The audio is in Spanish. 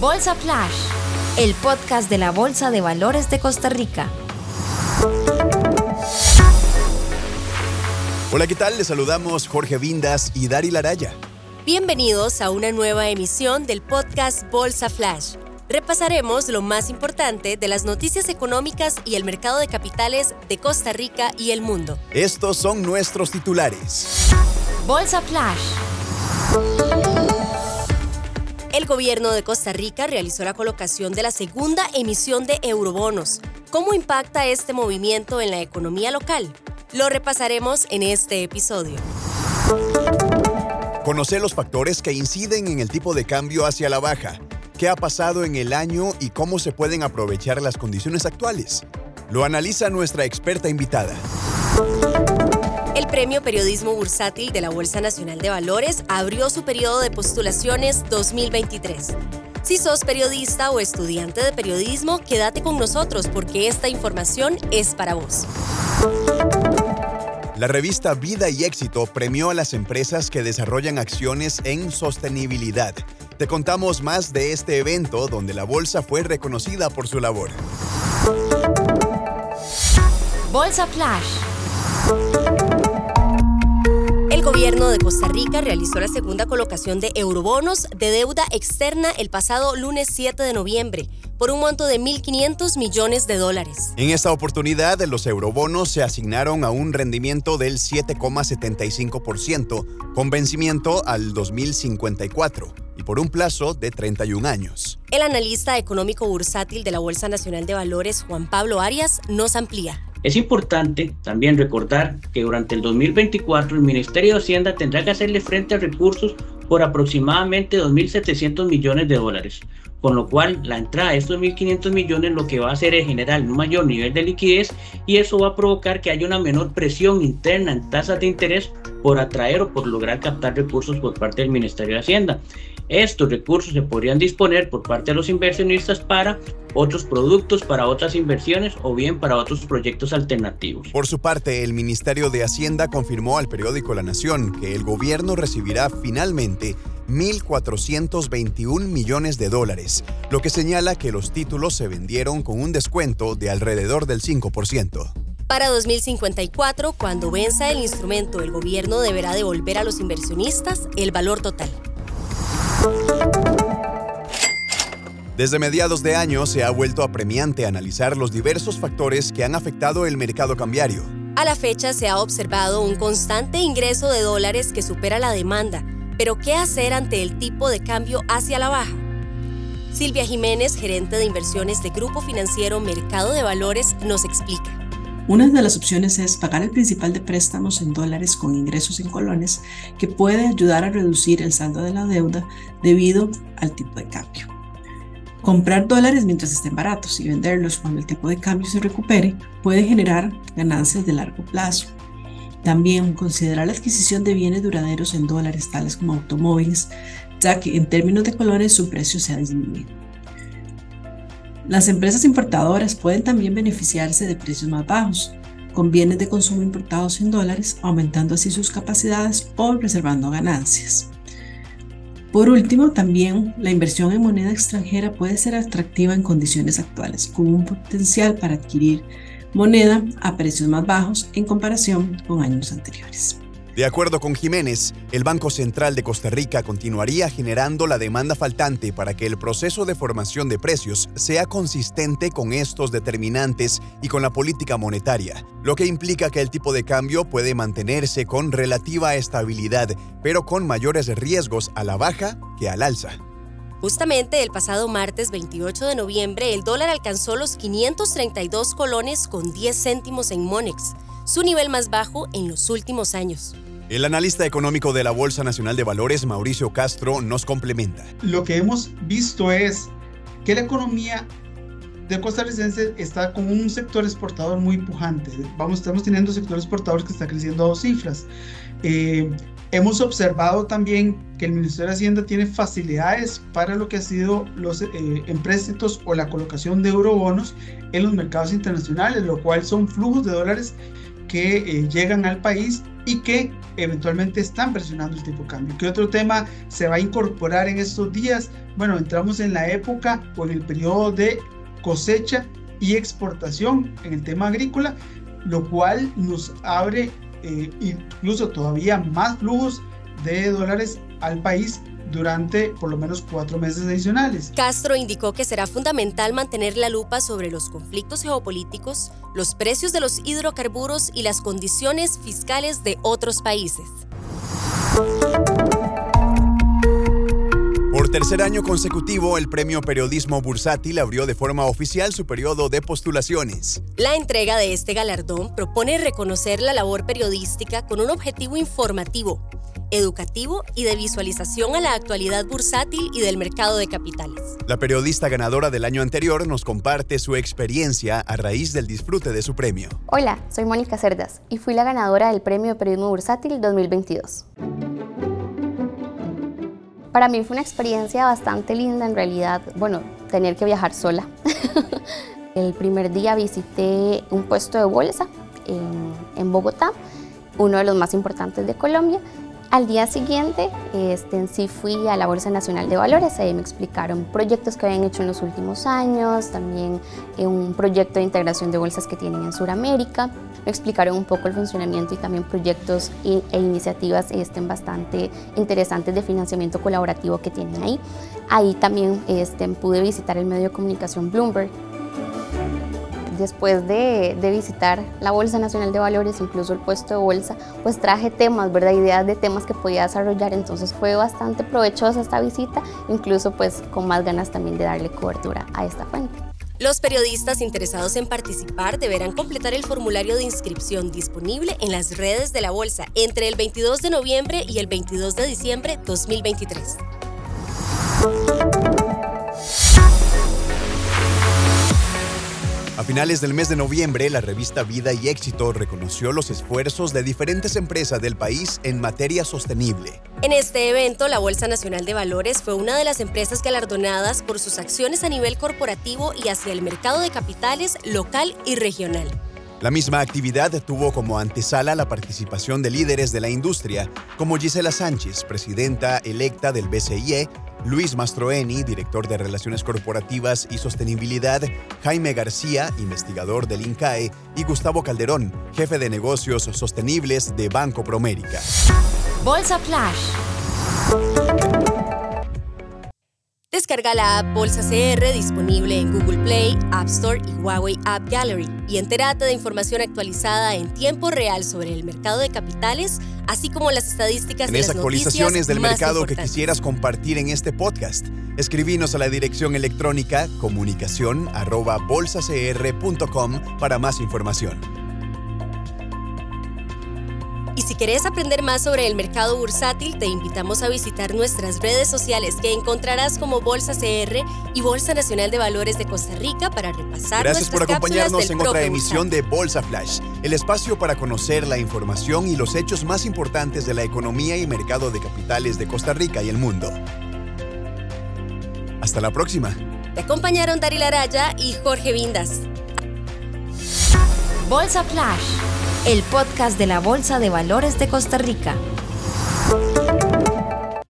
Bolsa Flash, el podcast de la Bolsa de Valores de Costa Rica. Hola, ¿qué tal? Les saludamos Jorge Vindas y Dari Laraya. Bienvenidos a una nueva emisión del podcast Bolsa Flash. Repasaremos lo más importante de las noticias económicas y el mercado de capitales de Costa Rica y el mundo. Estos son nuestros titulares. Bolsa Flash. El gobierno de Costa Rica realizó la colocación de la segunda emisión de eurobonos. ¿Cómo impacta este movimiento en la economía local? Lo repasaremos en este episodio. Conocer los factores que inciden en el tipo de cambio hacia la baja. ¿Qué ha pasado en el año y cómo se pueden aprovechar las condiciones actuales? Lo analiza nuestra experta invitada. El Premio Periodismo Bursátil de la Bolsa Nacional de Valores abrió su periodo de postulaciones 2023. Si sos periodista o estudiante de periodismo, quédate con nosotros porque esta información es para vos. La revista Vida y Éxito premió a las empresas que desarrollan acciones en sostenibilidad. Te contamos más de este evento donde la bolsa fue reconocida por su labor. Bolsa Flash. Gobierno de Costa Rica realizó la segunda colocación de eurobonos de deuda externa el pasado lunes 7 de noviembre por un monto de 1.500 millones de dólares. En esta oportunidad, los eurobonos se asignaron a un rendimiento del 7,75%, con vencimiento al 2054 y por un plazo de 31 años. El analista económico bursátil de la Bolsa Nacional de Valores, Juan Pablo Arias, nos amplía. Es importante también recordar que durante el 2024 el Ministerio de Hacienda tendrá que hacerle frente a recursos por aproximadamente 2.700 millones de dólares, con lo cual la entrada de estos 1.500 millones lo que va a hacer es generar un mayor nivel de liquidez y eso va a provocar que haya una menor presión interna en tasas de interés por atraer o por lograr captar recursos por parte del Ministerio de Hacienda. Estos recursos se podrían disponer por parte de los inversionistas para otros productos, para otras inversiones o bien para otros proyectos alternativos. Por su parte, el Ministerio de Hacienda confirmó al periódico La Nación que el gobierno recibirá finalmente 1.421 millones de dólares, lo que señala que los títulos se vendieron con un descuento de alrededor del 5%. Para 2054, cuando venza el instrumento, el gobierno deberá devolver a los inversionistas el valor total. Desde mediados de año se ha vuelto apremiante analizar los diversos factores que han afectado el mercado cambiario. A la fecha se ha observado un constante ingreso de dólares que supera la demanda, pero ¿qué hacer ante el tipo de cambio hacia la baja? Silvia Jiménez, gerente de inversiones de Grupo Financiero Mercado de Valores, nos explica. Una de las opciones es pagar el principal de préstamos en dólares con ingresos en colones, que puede ayudar a reducir el saldo de la deuda debido al tipo de cambio. Comprar dólares mientras estén baratos y venderlos cuando el tipo de cambio se recupere puede generar ganancias de largo plazo. También considerar la adquisición de bienes duraderos en dólares, tales como automóviles, ya que en términos de colones su precio se ha disminuido. Las empresas importadoras pueden también beneficiarse de precios más bajos, con bienes de consumo importados en dólares, aumentando así sus capacidades o reservando ganancias. Por último, también la inversión en moneda extranjera puede ser atractiva en condiciones actuales, con un potencial para adquirir moneda a precios más bajos en comparación con años anteriores. De acuerdo con Jiménez, el Banco Central de Costa Rica continuaría generando la demanda faltante para que el proceso de formación de precios sea consistente con estos determinantes y con la política monetaria, lo que implica que el tipo de cambio puede mantenerse con relativa estabilidad, pero con mayores riesgos a la baja que al alza. Justamente el pasado martes 28 de noviembre, el dólar alcanzó los 532 colones con 10 céntimos en Monex, su nivel más bajo en los últimos años. El analista económico de la Bolsa Nacional de Valores, Mauricio Castro, nos complementa. Lo que hemos visto es que la economía de costarricense está con un sector exportador muy pujante. Vamos, estamos teniendo sector exportador que está creciendo a dos cifras. Eh, hemos observado también que el Ministerio de Hacienda tiene facilidades para lo que ha sido los eh, empréstitos o la colocación de eurobonos en los mercados internacionales, lo cual son flujos de dólares que eh, llegan al país y que eventualmente están presionando el tipo de cambio. ¿Qué otro tema se va a incorporar en estos días? Bueno, entramos en la época o en el periodo de cosecha y exportación en el tema agrícola, lo cual nos abre eh, incluso todavía más flujos de dólares al país durante por lo menos cuatro meses adicionales. Castro indicó que será fundamental mantener la lupa sobre los conflictos geopolíticos, los precios de los hidrocarburos y las condiciones fiscales de otros países. Por tercer año consecutivo, el Premio Periodismo Bursátil abrió de forma oficial su periodo de postulaciones. La entrega de este galardón propone reconocer la labor periodística con un objetivo informativo, educativo y de visualización a la actualidad bursátil y del mercado de capitales. La periodista ganadora del año anterior nos comparte su experiencia a raíz del disfrute de su premio. Hola, soy Mónica Cerdas y fui la ganadora del Premio Periodismo Bursátil 2022. Para mí fue una experiencia bastante linda en realidad, bueno, tener que viajar sola. El primer día visité un puesto de bolsa en, en Bogotá, uno de los más importantes de Colombia, al día siguiente, este, en sí fui a la Bolsa Nacional de Valores, ahí me explicaron proyectos que habían hecho en los últimos años, también eh, un proyecto de integración de bolsas que tienen en Sudamérica, me explicaron un poco el funcionamiento y también proyectos e, iniciativas este, bastante interesantes de financiamiento colaborativo que tienen ahí. Ahí también este, pude visitar el medio de comunicación Bloomberg, después de, visitar la Bolsa Nacional de Valores, incluso el puesto de bolsa, pues traje temas, ¿verdad? Ideas de temas que podía desarrollar, entonces fue bastante provechosa esta visita, incluso pues con más ganas también de darle cobertura a esta fuente. Los periodistas interesados en participar deberán completar el formulario de inscripción disponible en las redes de la Bolsa entre el 22 de noviembre y el 22 de diciembre 2023. A finales del mes de noviembre, la revista Vida y Éxito reconoció los esfuerzos de diferentes empresas del país en materia sostenible. En este evento, la Bolsa Nacional de Valores fue una de las empresas galardonadas por sus acciones a nivel corporativo y hacia el mercado de capitales local y regional. La misma actividad tuvo como antesala la participación de líderes de la industria, como Gisela Sánchez, presidenta electa del BCIE, Luis Mastroeni, director de Relaciones Corporativas y Sostenibilidad, Jaime García, investigador del INCAE, y Gustavo Calderón, jefe de negocios sostenibles de Banco Promérica. Bolsa Flash. Descarga la app Bolsa CR disponible en Google Play, App Store y Huawei App Gallery y entérate de información actualizada en tiempo real sobre el mercado de capitales, así como las estadísticas de las actualizaciones del mercado que quisieras compartir en este podcast. Escribinos a la dirección electrónica comunicación@bolsacr.com para más información. Querés aprender más sobre el mercado bursátil, te invitamos a visitar nuestras redes sociales que encontrarás como Bolsa CR y Bolsa Nacional de Valores de Costa Rica para repasar Gracias por acompañarnos en otra emisión de Bolsa Flash, el espacio para conocer la información y los hechos más importantes de la economía y mercado de capitales de Costa Rica y el mundo. Hasta la próxima. Te acompañaron Daryl Araya y Jorge Vindas. Bolsa Flash el podcast de la Bolsa de Valores de Costa Rica.